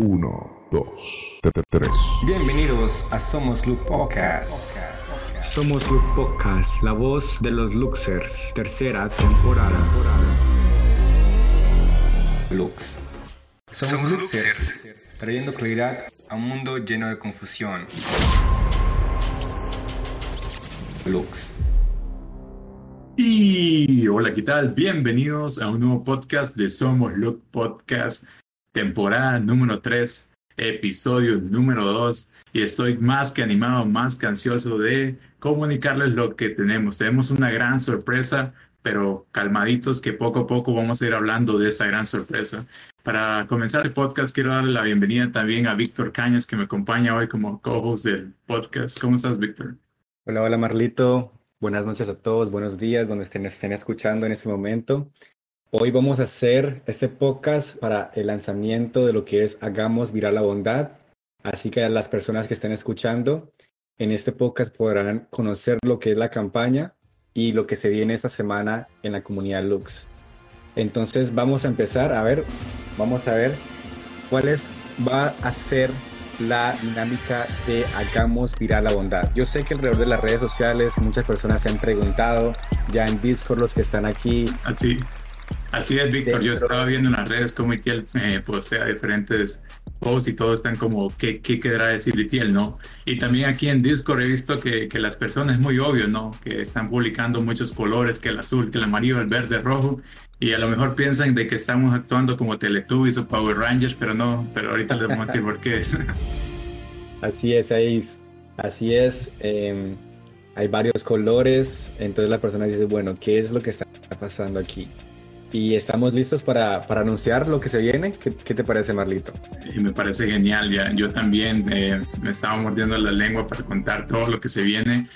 1, 2, 3. Bienvenidos a Somos Look Podcast. Somos Look Podcast, la voz de los Luxers, tercera temporada. Lux. Somos Luxers, trayendo claridad a un mundo lleno de confusión. Lux. Y hola, ¿qué tal? Bienvenidos a un nuevo podcast de Somos Look Podcast, temporada número 3, episodio número 2. Y estoy más que animado, más que ansioso de comunicarles lo que tenemos. Tenemos una gran sorpresa, pero calmaditos que poco a poco vamos a ir hablando de esa gran sorpresa. Para comenzar el podcast, quiero darle la bienvenida también a Víctor Cañas, que me acompaña hoy como co-host del podcast. ¿Cómo estás, Víctor? Hola, hola Marlito. Buenas noches a todos, buenos días, donde estén, estén escuchando en este momento. Hoy vamos a hacer este podcast para el lanzamiento de lo que es Hagamos Viral la Bondad. Así que las personas que estén escuchando en este podcast podrán conocer lo que es la campaña y lo que se viene esta semana en la comunidad Lux. Entonces vamos a empezar a ver, vamos a ver cuál es, va a ser la dinámica de hagamos viral la bondad. Yo sé que alrededor de las redes sociales muchas personas se han preguntado, ya en Discord los que están aquí. Así, así es, Víctor. Yo estaba viendo en las redes cómo Itiel eh, postea diferentes posts y todos están como, ¿qué, qué querrá decir Itiel, no? Y también aquí en Discord he visto que, que las personas, es muy obvio, ¿no? Que están publicando muchos colores, que el azul, que el amarillo, el verde, el rojo. Y a lo mejor piensan de que estamos actuando como Teletubbies o Power Rangers, pero no, pero ahorita les vamos a decir por qué es. Así es, ahí, así es. eh, hay varios colores, entonces la persona dice, bueno, ¿qué es lo que está pasando aquí? Y estamos listos para, para anunciar lo que se viene. ¿Qué, qué te parece, Marlito? Y me parece genial, ya, yo también eh, me estaba mordiendo la lengua para contar todo lo que se viene.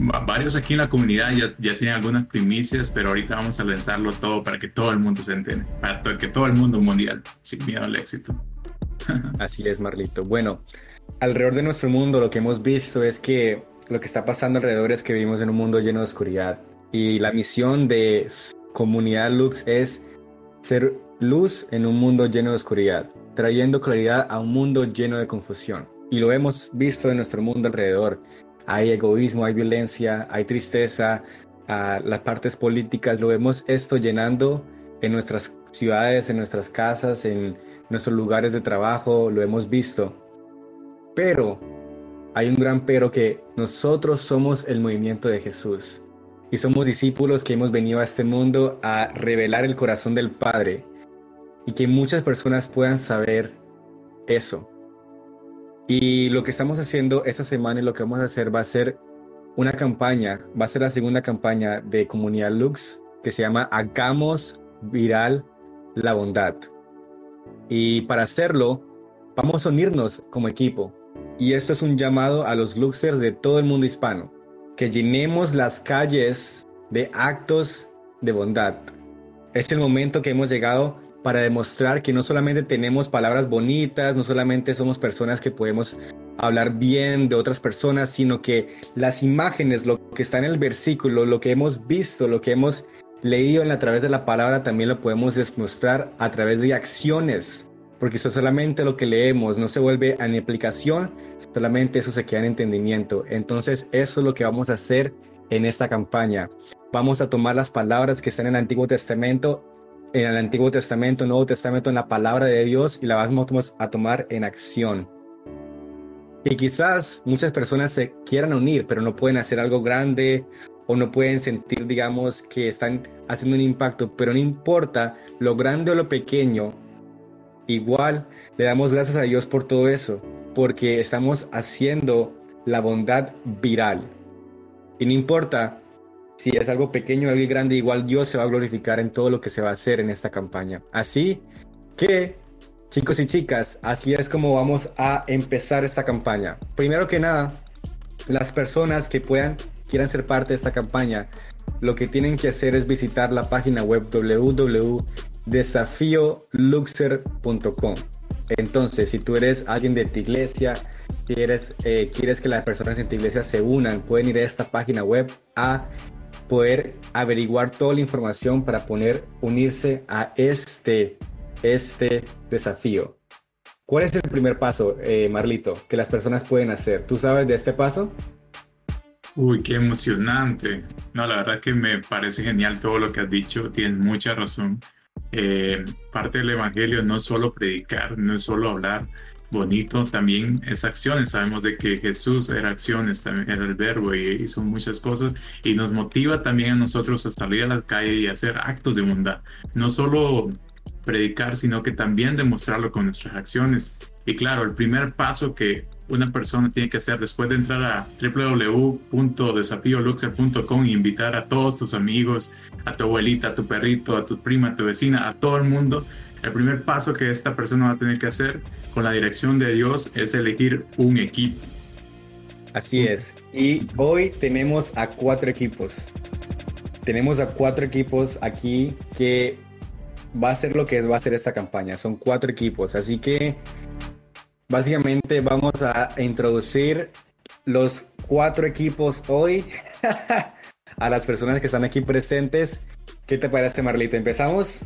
Va- Varios aquí en la comunidad ya, ya tienen algunas primicias, pero ahorita vamos a lanzarlo todo para que todo el mundo se entere, para to- que todo el mundo mundial, sin miedo al éxito. Así es, Marlito. Bueno, alrededor de nuestro mundo lo que hemos visto es que lo que está pasando alrededor es que vivimos en un mundo lleno de oscuridad. Y la misión de Comunidad Lux es ser luz en un mundo lleno de oscuridad, trayendo claridad a un mundo lleno de confusión. Y lo hemos visto en nuestro mundo alrededor. Hay egoísmo, hay violencia, hay tristeza, ah, las partes políticas, lo vemos esto llenando en nuestras ciudades, en nuestras casas, en nuestros lugares de trabajo, lo hemos visto. Pero hay un gran pero que nosotros somos el movimiento de Jesús y somos discípulos que hemos venido a este mundo a revelar el corazón del Padre y que muchas personas puedan saber eso. Y lo que estamos haciendo esta semana y lo que vamos a hacer va a ser una campaña, va a ser la segunda campaña de Comunidad Lux que se llama Hagamos Viral la Bondad. Y para hacerlo, vamos a unirnos como equipo. Y esto es un llamado a los Luxers de todo el mundo hispano, que llenemos las calles de actos de bondad. Es el momento que hemos llegado para demostrar que no solamente tenemos palabras bonitas, no solamente somos personas que podemos hablar bien de otras personas, sino que las imágenes, lo que está en el versículo, lo que hemos visto, lo que hemos leído a través de la palabra, también lo podemos demostrar a través de acciones, porque eso solamente lo que leemos no se vuelve en aplicación, solamente eso se queda en entendimiento. Entonces eso es lo que vamos a hacer en esta campaña. Vamos a tomar las palabras que están en el Antiguo Testamento, en el Antiguo Testamento, Nuevo Testamento, en la palabra de Dios y la vamos a tomar en acción. Y quizás muchas personas se quieran unir, pero no pueden hacer algo grande o no pueden sentir, digamos, que están haciendo un impacto, pero no importa lo grande o lo pequeño, igual le damos gracias a Dios por todo eso, porque estamos haciendo la bondad viral. Y no importa si es algo pequeño o algo grande, igual Dios se va a glorificar en todo lo que se va a hacer en esta campaña. Así que, chicos y chicas, así es como vamos a empezar esta campaña. Primero que nada, las personas que puedan, quieran ser parte de esta campaña, lo que tienen que hacer es visitar la página web www.desafioluxer.com. Entonces, si tú eres alguien de tu iglesia, eh, quieres que las personas en tu iglesia se unan, pueden ir a esta página web a poder averiguar toda la información para poner, unirse a este, este desafío. ¿Cuál es el primer paso, eh, Marlito, que las personas pueden hacer? ¿Tú sabes de este paso? Uy, qué emocionante. No, la verdad que me parece genial todo lo que has dicho, tienes mucha razón. Eh, parte del Evangelio no es solo predicar, no es solo hablar bonito, también es acciones. Sabemos de que Jesús era acciones, también era el verbo y hizo muchas cosas y nos motiva también a nosotros a salir a la calle y hacer actos de bondad. No solo predicar, sino que también demostrarlo con nuestras acciones. Y claro, el primer paso que una persona tiene que hacer después de entrar a www.desafioluxer.com y invitar a todos tus amigos, a tu abuelita, a tu perrito, a tu prima, a tu vecina, a todo el mundo, el primer paso que esta persona va a tener que hacer con la dirección de Dios es elegir un equipo. Así es. Y hoy tenemos a cuatro equipos. Tenemos a cuatro equipos aquí que va a ser lo que va a ser esta campaña. Son cuatro equipos. Así que Básicamente vamos a introducir los cuatro equipos hoy a las personas que están aquí presentes. ¿Qué te parece, Marlita? ¿Empezamos?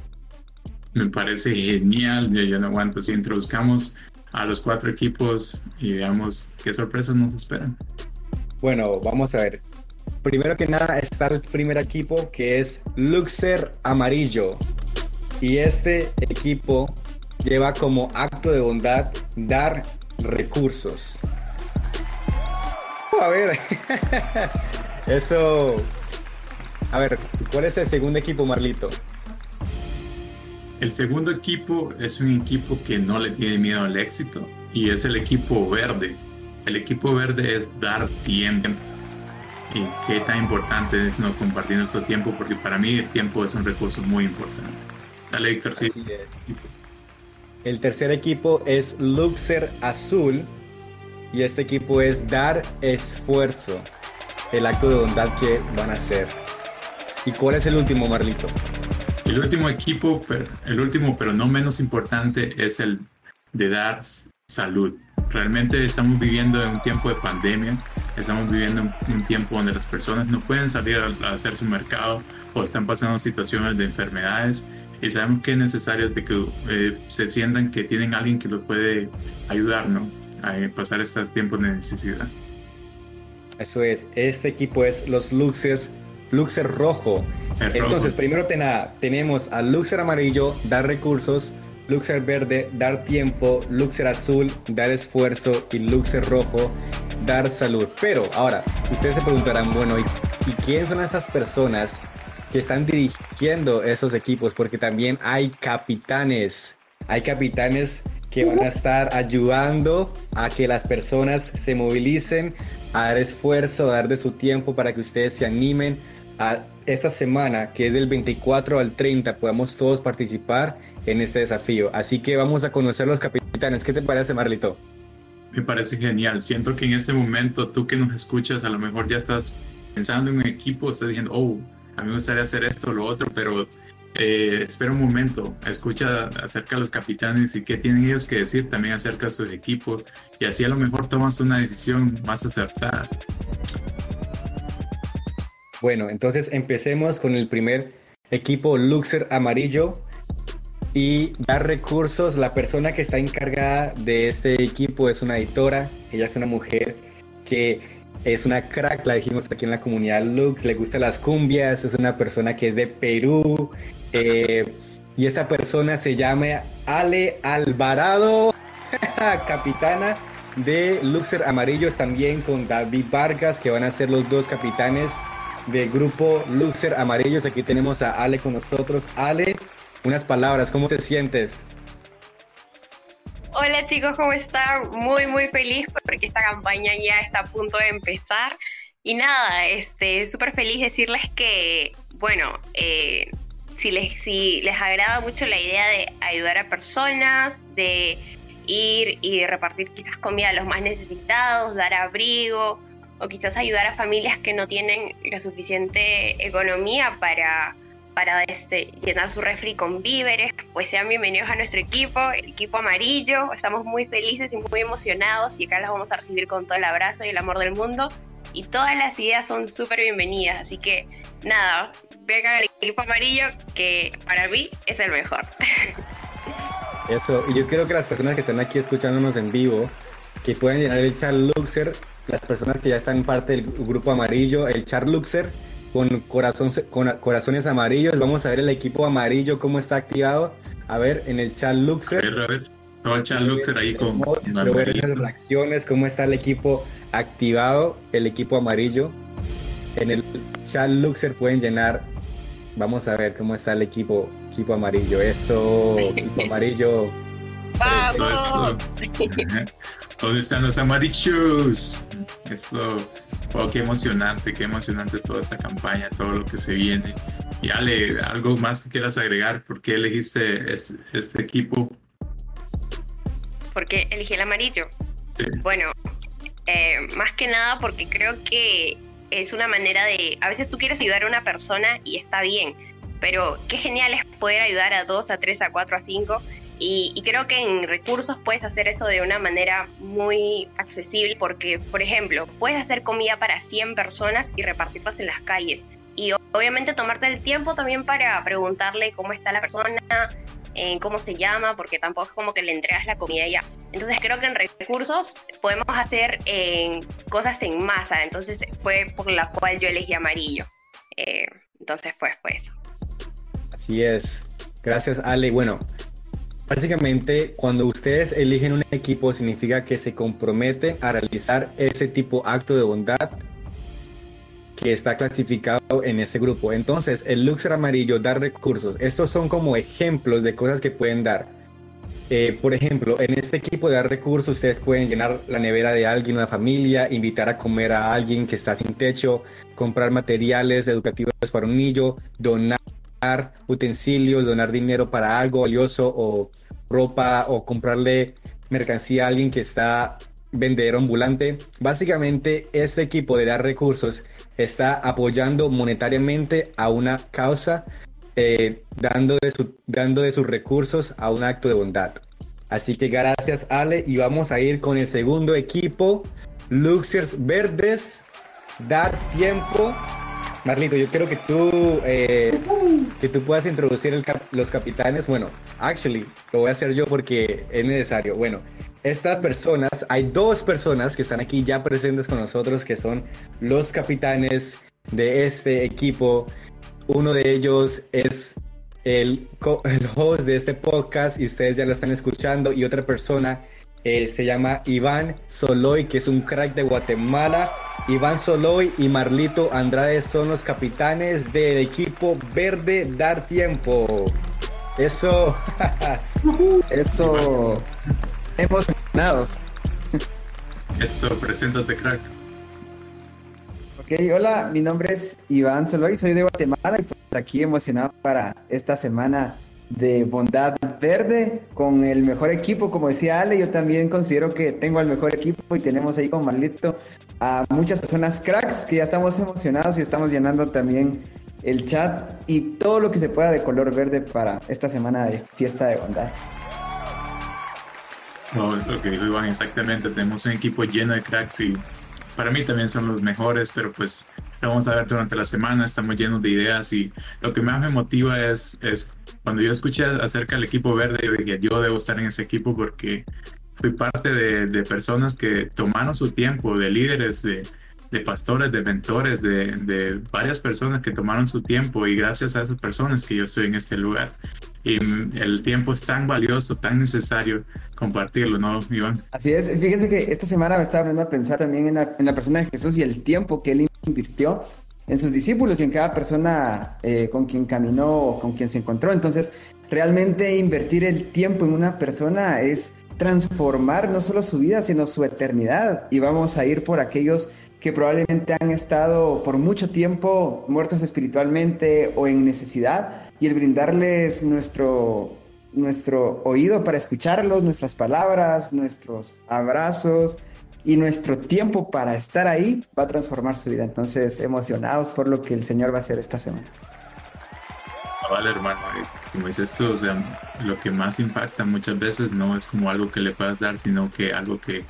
Me parece genial. Yo ya no aguanto si introduzcamos a los cuatro equipos y veamos qué sorpresas nos esperan. Bueno, vamos a ver. Primero que nada está el primer equipo que es Luxer Amarillo. Y este equipo lleva como acto de bondad dar recursos. A ver, eso... A ver, ¿cuál es el segundo equipo, Marlito? El segundo equipo es un equipo que no le tiene miedo al éxito y es el equipo verde. El equipo verde es dar tiempo. Y qué tan importante es no compartir nuestro tiempo, porque para mí el tiempo es un recurso muy importante. Dale, Víctor, sí. El tercer equipo es Luxer Azul y este equipo es dar esfuerzo, el acto de bondad que van a hacer. ¿Y cuál es el último, Marlito? El último equipo, el último pero no menos importante es el de dar salud. Realmente estamos viviendo en un tiempo de pandemia, estamos viviendo en un tiempo donde las personas no pueden salir a hacer su mercado o están pasando situaciones de enfermedades y sabemos que es necesario de que eh, se sientan que tienen alguien que los puede ayudar, ¿no? A pasar estos tiempos de necesidad. Eso es, este equipo es los Luxers, Luxer rojo. Entonces, primero tenemos a Luxer amarillo, dar recursos, Luxer verde, dar tiempo, Luxer azul, dar esfuerzo y Luxer rojo, dar salud. Pero ahora, ustedes se preguntarán, bueno, ¿y, ¿y quién son esas personas que están dirigiendo esos equipos, porque también hay capitanes, hay capitanes que van a estar ayudando a que las personas se movilicen, a dar esfuerzo, a dar de su tiempo para que ustedes se animen a esta semana, que es del 24 al 30, podamos todos participar en este desafío. Así que vamos a conocer los capitanes. ¿Qué te parece, Marlito? Me parece genial. Siento que en este momento tú que nos escuchas, a lo mejor ya estás pensando en un equipo, estás diciendo, oh, a mí me gustaría hacer esto o lo otro, pero eh, espera un momento, escucha acerca de los capitanes y qué tienen ellos que decir también acerca de sus equipos y así a lo mejor tomas una decisión más acertada. Bueno, entonces empecemos con el primer equipo Luxer amarillo y dar recursos. La persona que está encargada de este equipo es una editora, ella es una mujer que es una crack, la dijimos aquí en la comunidad Lux, le gustan las cumbias, es una persona que es de Perú. Eh, y esta persona se llama Ale Alvarado, capitana de Luxer Amarillos, también con David Vargas, que van a ser los dos capitanes del grupo Luxer Amarillos. Aquí tenemos a Ale con nosotros. Ale, unas palabras, ¿cómo te sientes? Hola chicos, ¿cómo están? Muy, muy feliz porque esta campaña ya está a punto de empezar. Y nada, este, súper feliz decirles que, bueno, eh, si, les, si les agrada mucho la idea de ayudar a personas, de ir y repartir quizás comida a los más necesitados, dar abrigo, o quizás ayudar a familias que no tienen la suficiente economía para para este, llenar su refri con víveres, pues sean bienvenidos a nuestro equipo, el equipo amarillo. Estamos muy felices y muy emocionados y acá los vamos a recibir con todo el abrazo y el amor del mundo. Y todas las ideas son súper bienvenidas, así que nada, vengan al equipo amarillo que para mí es el mejor. Eso, y yo quiero que las personas que están aquí escuchándonos en vivo, que puedan llenar el chat Luxer, las personas que ya están parte del grupo amarillo, el chat Luxer, con, corazón, con corazones amarillos. Vamos a ver el equipo amarillo cómo está activado. A ver, en el chat Luxer. A ver, a ver. No, el chat Luxer ahí con, ver las reacciones, cómo está el equipo activado, el equipo amarillo. En el chat Luxer pueden llenar. Vamos a ver cómo está el equipo, equipo amarillo. Eso, equipo amarillo. Eso, eso. ¿Dónde están los amarillos? Eso. Oh, qué emocionante, qué emocionante toda esta campaña, todo lo que se viene. Y Ale, algo más que quieras agregar, ¿por qué elegiste este, este equipo? Porque elegí el amarillo. Sí. Bueno, eh, más que nada porque creo que es una manera de, a veces tú quieres ayudar a una persona y está bien, pero qué genial es poder ayudar a dos, a tres, a cuatro, a cinco y, creo que en recursos puedes hacer eso de una manera muy accesible porque, por ejemplo, puedes hacer comida para 100 personas y repartirlas en las calles. Y obviamente tomarte el tiempo también para preguntarle cómo está la persona, en cómo se llama, porque tampoco es como que le entregas la comida ya. Entonces creo que en recursos podemos hacer cosas en masa. Entonces fue por la cual yo elegí amarillo. Eh, entonces pues pues. Así es. Gracias Ale. Bueno, Básicamente, cuando ustedes eligen un equipo, significa que se comprometen a realizar ese tipo acto de bondad que está clasificado en ese grupo. Entonces, el Luxer amarillo, dar recursos. Estos son como ejemplos de cosas que pueden dar. Eh, por ejemplo, en este equipo de dar recursos, ustedes pueden llenar la nevera de alguien, una familia, invitar a comer a alguien que está sin techo, comprar materiales educativos para un niño, donar utensilios, donar dinero para algo valioso o ropa o comprarle mercancía a alguien que está vendedor ambulante. Básicamente, este equipo de dar recursos está apoyando monetariamente a una causa, eh, dando, de dando de sus recursos a un acto de bondad. Así que gracias Ale y vamos a ir con el segundo equipo, Luxers Verdes, dar tiempo Marlito, yo quiero que tú, eh, que tú puedas introducir los capitanes. Bueno, actually, lo voy a hacer yo porque es necesario. Bueno, estas personas, hay dos personas que están aquí ya presentes con nosotros que son los capitanes de este equipo. Uno de ellos es el, el host de este podcast y ustedes ya lo están escuchando y otra persona eh, se llama Iván Soloy, que es un crack de Guatemala. Iván Soloy y Marlito Andrade son los capitanes del equipo Verde Dar Tiempo. Eso, eso, emocionados. Eso, preséntate, crack. Ok, hola, mi nombre es Iván Soloy, soy de Guatemala y pues aquí emocionado para esta semana de Bondad Verde con el mejor equipo, como decía Ale, yo también considero que tengo el mejor equipo y tenemos ahí con Marlito a muchas personas cracks que ya estamos emocionados y estamos llenando también el chat y todo lo que se pueda de color verde para esta semana de fiesta de bondad. No, lo que dijo Iván, exactamente, tenemos un equipo lleno de cracks y para mí también son los mejores, pero pues vamos a ver durante la semana, estamos llenos de ideas y lo que más me motiva es, es cuando yo escuché acerca del equipo verde, yo dije, yo debo estar en ese equipo porque fui parte de, personas que tomaron su tiempo, de líderes, de, de pastores, de mentores, de, de, varias personas que tomaron su tiempo y gracias a esas personas que yo estoy en este lugar. Y el tiempo es tan valioso, tan necesario compartirlo, ¿no, Iván? Así es, fíjense que esta semana me estaba aprendiendo a pensar también en la, persona de Jesús y el tiempo que él invirtió en sus discípulos y en cada persona eh, con quien caminó, con quien se encontró. Entonces, realmente invertir el tiempo en una persona es transformar no solo su vida, sino su eternidad. Y vamos a ir por aquellos que probablemente han estado por mucho tiempo muertos espiritualmente o en necesidad y el brindarles nuestro, nuestro oído para escucharlos, nuestras palabras, nuestros abrazos, y nuestro tiempo para estar ahí va a transformar su vida. Entonces, emocionados por lo que el Señor va a hacer esta semana. Ah, vale, hermano, como dices tú, o sea, lo que más impacta muchas veces no es como algo que le puedas dar, sino que algo que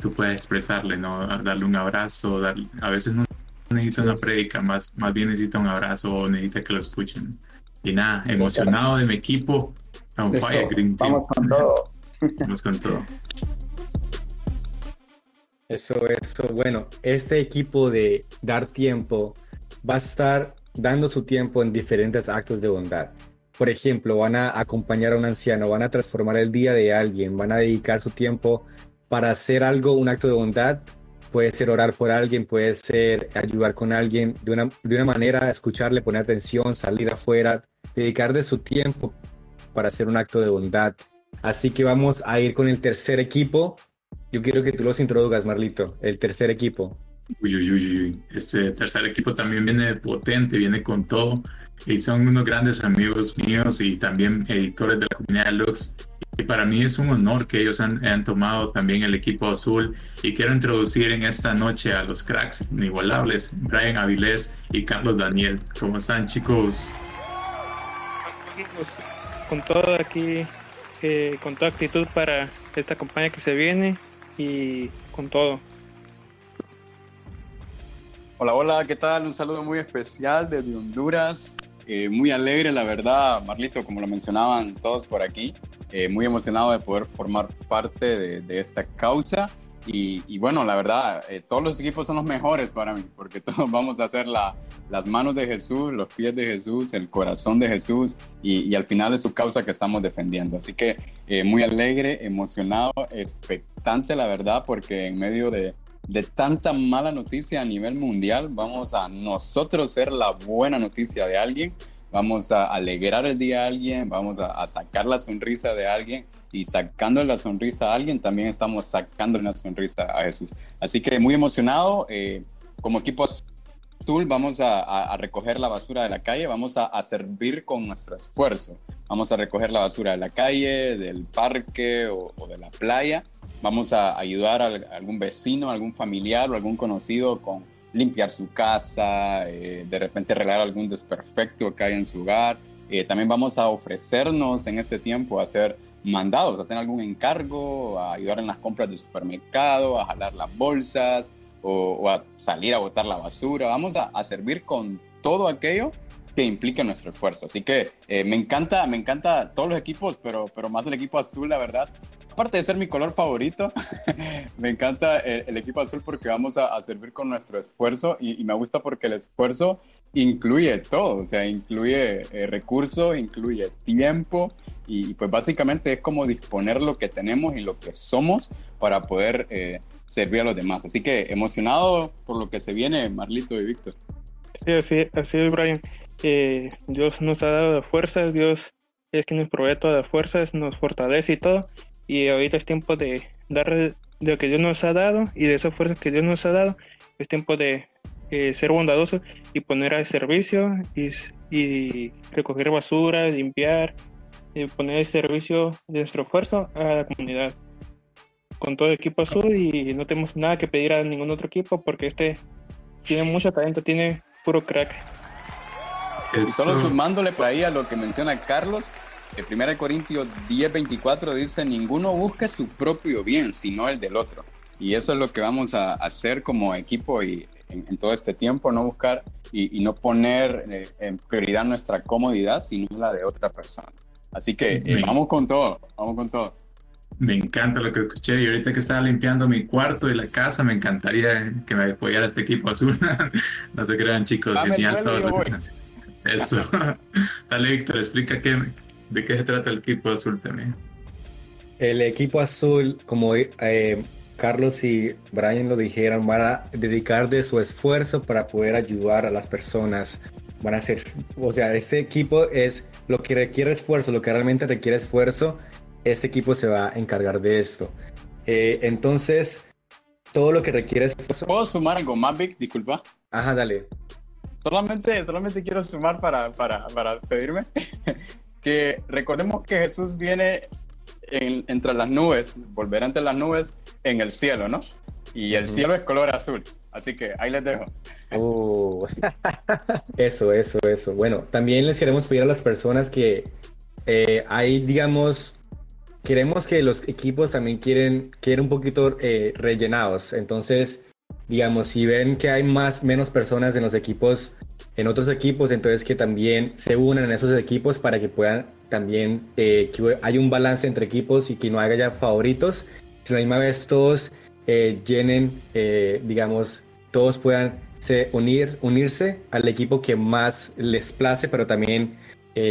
tú puedes expresarle, ¿no? Darle un abrazo, a veces no necesita una prédica, más, más bien necesita un abrazo o necesita que lo escuchen. Y nada, emocionado de mi equipo. On fire, Green Team. Vamos con todo. Vamos con todo. Eso, eso. Bueno, este equipo de dar tiempo va a estar dando su tiempo en diferentes actos de bondad. Por ejemplo, van a acompañar a un anciano, van a transformar el día de alguien, van a dedicar su tiempo para hacer algo, un acto de bondad. Puede ser orar por alguien, puede ser ayudar con alguien de una, de una manera, escucharle, poner atención, salir afuera, dedicar de su tiempo para hacer un acto de bondad. Así que vamos a ir con el tercer equipo. Yo quiero que tú los introduzcas, Marlito, el tercer equipo. Uy, uy, uy, uy. Este tercer equipo también viene potente, viene con todo. Y son unos grandes amigos míos y también editores de la comunidad Lux. Y para mí es un honor que ellos han, han tomado también el equipo azul. Y quiero introducir en esta noche a los cracks inigualables, Brian Avilés y Carlos Daniel. ¿Cómo están, chicos? Con todo aquí, eh, con toda actitud para esta campaña que se viene y con todo. Hola, hola, ¿qué tal? Un saludo muy especial desde Honduras. Eh, muy alegre, la verdad, Marlito, como lo mencionaban todos por aquí. Eh, muy emocionado de poder formar parte de, esta causa. Y, bueno, la verdad, eh, todos los equipos son los mejores para mí, porque todos vamos a hacer la, las manos de Jesús, los pies de Jesús, el corazón de Jesús y, al final es su causa que estamos defendiendo. Así que muy alegre, emocionado, expectante, la verdad, porque en medio de, de tanta mala noticia a nivel mundial, vamos a nosotros ser la buena noticia de alguien, vamos a alegrar el día a alguien, vamos a, sacar la sonrisa de alguien y sacando la sonrisa a alguien, también estamos sacando una sonrisa a Jesús. Así que muy emocionado, eh, como equipo azul vamos a, recoger la basura de la calle, vamos a, servir con nuestro esfuerzo, vamos a recoger la basura de la calle, del parque o de la playa vamos a ayudar a algún vecino, a algún familiar o algún conocido con limpiar su casa, eh, de repente arreglar algún desperfecto que hay en su hogar. Eh, también vamos a ofrecernos en este tiempo a hacer mandados, a hacer algún encargo, a ayudar en las compras de supermercado, a jalar las bolsas o, a salir a botar la basura. Vamos a servir con todo aquello que implique nuestro esfuerzo. Así que eh, me encanta, me encanta todos los equipos, pero, pero más el equipo azul, la verdad. Aparte de ser mi color favorito, me encanta el, el, equipo azul porque vamos a, a servir con nuestro esfuerzo y, y, me gusta porque el esfuerzo incluye todo, o sea, incluye eh, recursos, incluye tiempo y pues básicamente es como disponer lo que tenemos y lo que somos para poder eh, servir a los demás. Así que emocionado por lo que se viene, Marlito y Víctor. Sí, así, así es, Brian. Eh, Dios nos ha dado fuerzas, Dios es quien nos provee todas las fuerzas, nos fortalece y todo. Y ahorita es tiempo de dar de lo que Dios nos ha dado y de esas fuerzas que Dios nos ha dado. Es tiempo de eh, ser bondadosos y poner al servicio y, recoger basura, limpiar, y poner al servicio de nuestro esfuerzo a la comunidad. Con todo el equipo azul y no tenemos nada que pedir a ningún otro equipo porque este tiene mucho talento, tiene puro crack. Y solo sumándole por ahí a lo que menciona Carlos, el 1 Corintios 10:24 dice, ninguno busca su propio bien, sino el del otro. Y eso es lo que vamos a hacer como equipo y en, en todo este tiempo, no buscar y, y no poner eh, en prioridad nuestra comodidad, sino la de otra persona. Así que eh, vamos con todo, vamos con todo. Me encanta lo que escuché y ahorita que estaba limpiando mi cuarto y la casa, me encantaría que me apoyara este equipo azul. no se crean chicos, Dame genial todo lo que voy. Eso. Dale, Víctor, explica qué, de qué se trata el equipo azul también. El equipo azul, como eh, Carlos y Brian lo dijeron, van a dedicar de su esfuerzo para poder ayudar a las personas. Van a hacer, o sea, este equipo es lo que requiere esfuerzo, lo que realmente requiere esfuerzo. Este equipo se va a encargar de esto. Eh, entonces, todo lo que requiere esfuerzo. ¿Puedo sumar algo más, Vic? Disculpa. Ajá, dale. Solamente, solamente quiero sumar para, para, para pedirme que recordemos que Jesús viene en, entre las nubes, volverá entre las nubes en el cielo, ¿no? Y el uh -huh. cielo es color azul. Así que ahí les dejo. Uh, eso, eso, eso. Bueno, también les queremos pedir a las personas que eh, hay, digamos, queremos que los equipos también quieren, quieren un poquito eh, rellenados. Entonces, digamos, si ven que hay más, menos personas en los equipos en otros equipos, entonces que también se unan en esos equipos para que puedan también, eh, que haya un balance entre equipos y que no haya ya favoritos, que a la misma vez todos eh, llenen, eh, digamos, todos puedan se unir, unirse al equipo que más les place, pero también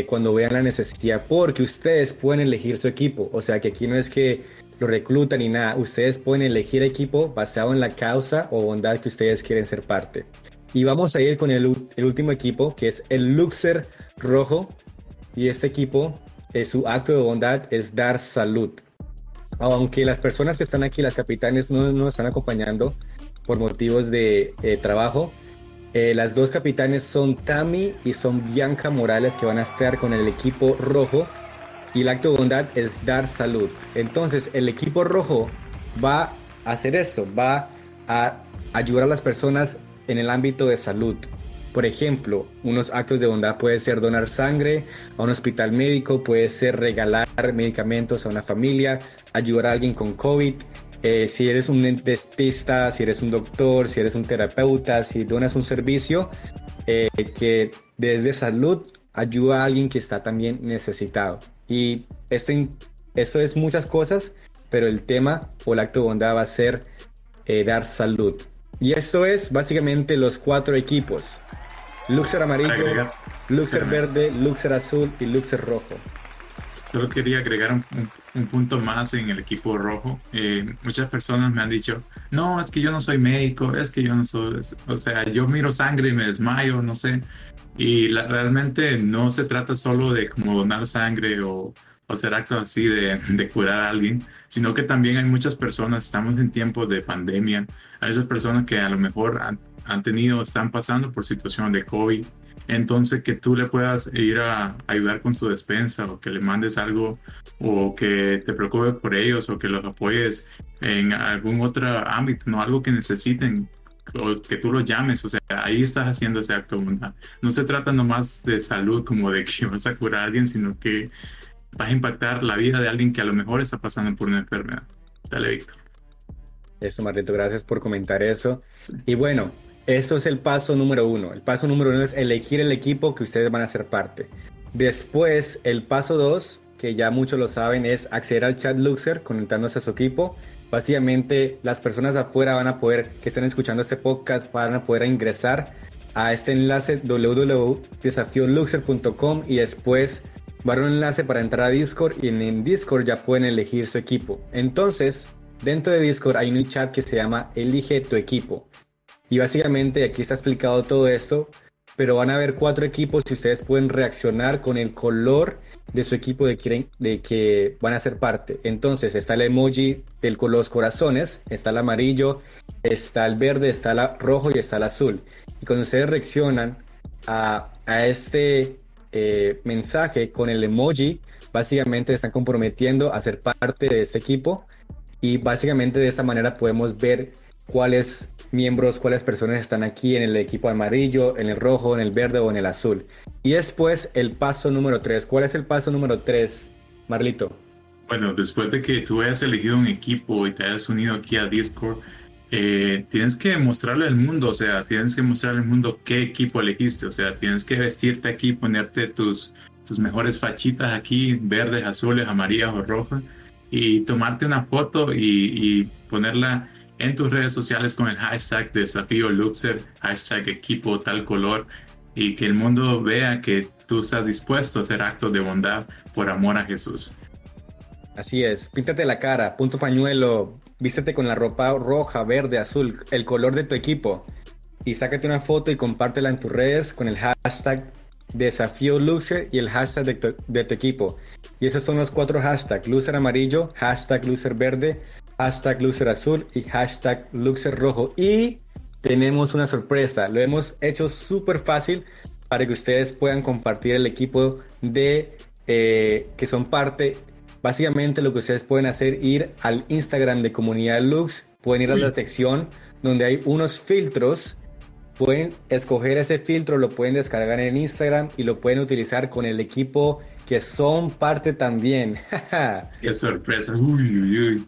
cuando vean la necesidad, porque ustedes pueden elegir su equipo, o sea que aquí no es que lo reclutan ni nada, ustedes pueden elegir equipo basado en la causa o bondad que ustedes quieren ser parte. Y vamos a ir con el, último equipo, que es el Luxer Rojo. Y este equipo, eh, su acto de bondad es dar salud. Aunque las personas que están aquí, las capitanes, no nos están acompañando por motivos de eh, trabajo, eh, las dos capitanes son Tami y son Bianca Morales que van a estar con el equipo rojo. Y el acto de bondad es dar salud. Entonces, el equipo rojo va a hacer eso, va a ayudar a las personas en el ámbito de salud. Por ejemplo, unos actos de bondad puede ser donar sangre a un hospital médico, puede ser regalar medicamentos a una familia, ayudar a alguien con COVID. Eh, si eres un dentista, si eres un doctor, si eres un terapeuta, si donas un servicio eh, que desde salud ayuda a alguien que está también necesitado. Y esto, esto es muchas cosas, pero el tema o el acto de bondad va a ser eh, dar salud. Y esto es básicamente los cuatro equipos. Luxer amarillo, Luxer verde, Luxer azul y Luxer rojo. Solo quería agregar un, punto más en el equipo rojo. Eh, muchas personas me han dicho, no, es que yo no soy médico, es que yo no soy, o sea, yo miro sangre y me desmayo, no sé. Y realmente no se trata solo de como donar sangre o, o hacer actos así de, de, curar a alguien, sino que también hay muchas personas, estamos en tiempos de pandemia, hay esas personas que a lo mejor han, han tenido, están pasando por situación de COVID, entonces que tú le puedas ir a ayudar con su despensa o que le mandes algo o que te preocupes por ellos o que los apoyes en algún otro ámbito, no algo que necesiten o que tú los llames, o sea, ahí estás haciendo ese acto No se trata nomás de salud como de que vas a curar a alguien, sino que vas a impactar la vida de alguien que a lo mejor está pasando por una enfermedad. Dale, Víctor. Eso, Marlito, gracias por comentar eso. Y bueno, eso es el paso número uno. El paso número uno es elegir el equipo que ustedes van a ser parte. Después, el paso dos, que ya muchos lo saben, es acceder al chat Luxer conectándose a su equipo. Básicamente, las personas afuera van a poder, que estén escuchando este podcast, van a poder ingresar a este enlace www.desafioluxer.com y después va a un enlace para entrar a Discord y en Discord ya pueden elegir su equipo. Entonces, dentro de Discord hay un chat que se llama Elige tu equipo. Y básicamente aquí está explicado todo esto, pero van a haber cuatro equipos y ustedes pueden reaccionar con el color de su equipo de que, de que van a ser parte. Entonces está el emoji color los corazones, está el amarillo, está el verde, está el rojo y está el azul. Y cuando ustedes reaccionan a, a este eh, mensaje con el emoji, básicamente están comprometiendo a ser parte de este equipo y básicamente de esta manera podemos ver cuáles miembros, cuáles personas están aquí en el equipo amarillo, en el rojo, en el verde o en el azul. Y después el paso número 3. ¿Cuál es el paso número 3, Marlito? Bueno, después de que tú hayas elegido un equipo y te hayas unido aquí a Discord, eh, tienes que mostrarle al mundo, o sea, tienes que mostrarle al mundo qué equipo elegiste, o sea, tienes que vestirte aquí, ponerte tus, tus mejores fachitas aquí, verdes, azules, amarillas o rojas, y tomarte una foto y, ponerla en tus redes sociales con el hashtag desafío Luxer, hashtag equipo tal color, y que el mundo vea que tú estás dispuesto a hacer actos de bondad por amor a Jesús. Así es, píntate la cara, punto pañuelo, vístete con la ropa roja, verde, azul, el color de tu equipo y sácate una foto y compártela en tus redes con el hashtag desafío Luxer y el hashtag de tu, equipo. Y esos son los cuatro hashtags, Luxer amarillo, hashtag Luxer verde, hashtag Luxer azul y hashtag Luxer rojo. Y tenemos una sorpresa, lo hemos hecho súper fácil para que ustedes puedan compartir el equipo de eh, que son parte Básicamente lo que ustedes pueden hacer ir al Instagram de Comunidad Lux, pueden ir a la sección donde hay unos filtros, pueden escoger ese filtro, lo pueden descargar en Instagram y lo pueden utilizar con el equipo que son parte también. Qué sorpresa. Uy, uy, uy.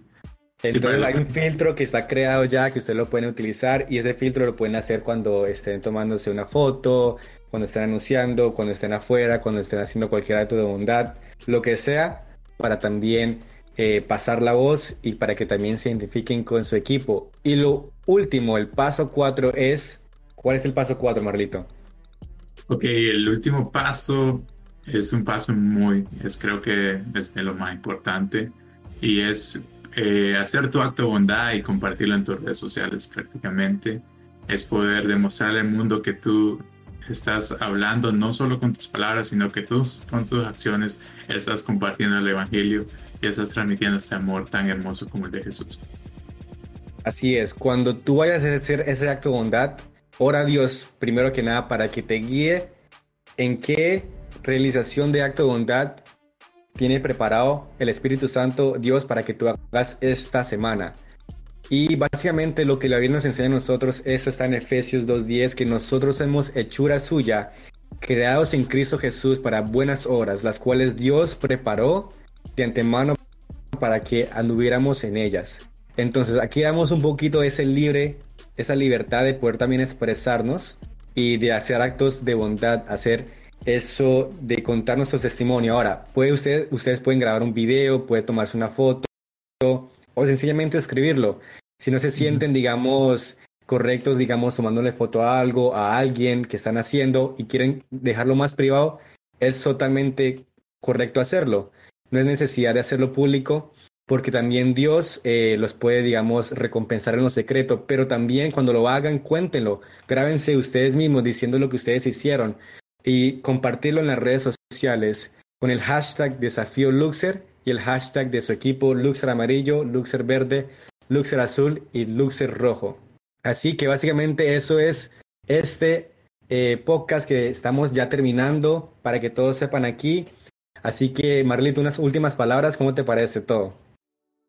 Entonces hay un filtro que está creado ya que ustedes lo pueden utilizar y ese filtro lo pueden hacer cuando estén tomándose una foto, cuando estén anunciando, cuando estén afuera, cuando estén haciendo cualquier acto de bondad, lo que sea, para también eh, pasar la voz y para que también se identifiquen con su equipo. Y lo último, el paso 4 es, ¿cuál es el paso 4, Marlito? Ok, el último paso es un paso muy, es creo que es de lo más importante y es eh, hacer tu acto de bondad y compartirlo en tus redes sociales prácticamente. Es poder demostrar al mundo que tú estás hablando no solo con tus palabras, sino que tú con tus acciones estás compartiendo el Evangelio y estás transmitiendo este amor tan hermoso como el de Jesús. Así es, cuando tú vayas a hacer ese acto de bondad, ora a Dios primero que nada para que te guíe en qué realización de acto de bondad tiene preparado el Espíritu Santo Dios para que tú hagas esta semana. Y básicamente lo que la Biblia nos enseña a nosotros, eso está en Efesios 2.10, que nosotros somos hechura suya, creados en Cristo Jesús para buenas obras, las cuales Dios preparó de antemano para que anduviéramos en ellas. Entonces aquí damos un poquito ese libre, esa libertad de poder también expresarnos y de hacer actos de bondad, hacer eso de contar nuestro testimonio. Ahora, puede usted, ustedes pueden grabar un video, puede tomarse una foto o sencillamente escribirlo. Si no se sienten, digamos, correctos, digamos, tomándole foto a algo, a alguien que están haciendo y quieren dejarlo más privado, es totalmente correcto hacerlo. No es necesidad de hacerlo público porque también Dios eh, los puede, digamos, recompensar en lo secreto, pero también cuando lo hagan, cuéntenlo, grábense ustedes mismos diciendo lo que ustedes hicieron y compartirlo en las redes sociales con el hashtag desafío Luxer y el hashtag de su equipo Luxer amarillo, Luxer verde, Luxer azul y Luxer rojo. Así que básicamente eso es este eh, podcast que estamos ya terminando para que todos sepan aquí. Así que Marlito, unas últimas palabras, ¿cómo te parece todo?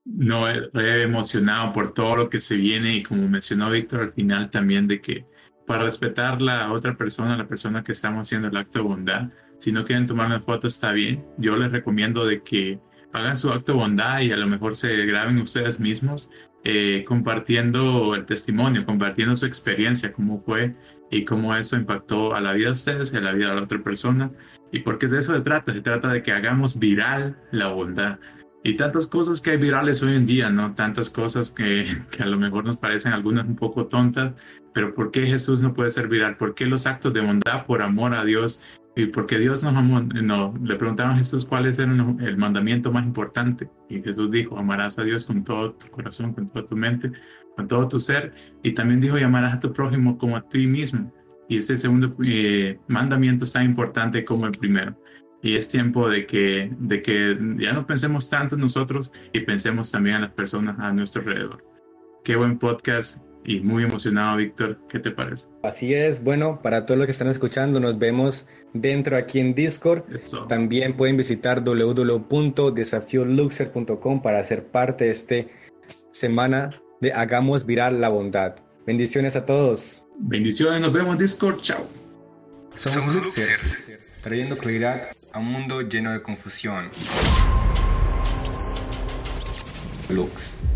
No, he emocionado por todo lo que se viene y como mencionó Víctor al final también de que para respetar la otra persona, la persona que estamos haciendo el acto de bondad, si no quieren tomar una foto está bien. Yo les recomiendo de que hagan su acto de bondad y a lo mejor se graben ustedes mismos eh, compartiendo el testimonio, compartiendo su experiencia, cómo fue y cómo eso impactó a la vida de ustedes y a la vida de la otra persona. Y porque de eso se trata, se trata de que hagamos viral la bondad. Y tantas cosas que hay virales hoy en día, ¿no? Tantas cosas que, a lo mejor nos parecen algunas un poco tontas, pero ¿por qué Jesús no puede ser viral? ¿Por qué los actos de bondad por amor a Dios? Y porque Dios nos amó, no, le preguntaron a Jesús cuál es el mandamiento más importante. Y Jesús dijo, amarás a Dios con todo tu corazón, con toda tu mente, con todo tu ser. Y también dijo, y amarás a tu prójimo como a ti mismo. Y ese segundo eh, mandamiento es tan importante como el primero. Y es tiempo de que, de que ya no pensemos tanto en nosotros y pensemos también en las personas a nuestro alrededor. Qué buen podcast y muy emocionado, Víctor. ¿Qué te parece? Así es. Bueno, para todos los que están escuchando, nos vemos dentro aquí en Discord. También pueden visitar www.desafioluxer.com para ser parte de esta semana de Hagamos Viral la Bondad. Bendiciones a todos. Bendiciones, nos vemos en Discord. Chao. Somos Luxers, trayendo claridad a un mundo lleno de confusión. Lux.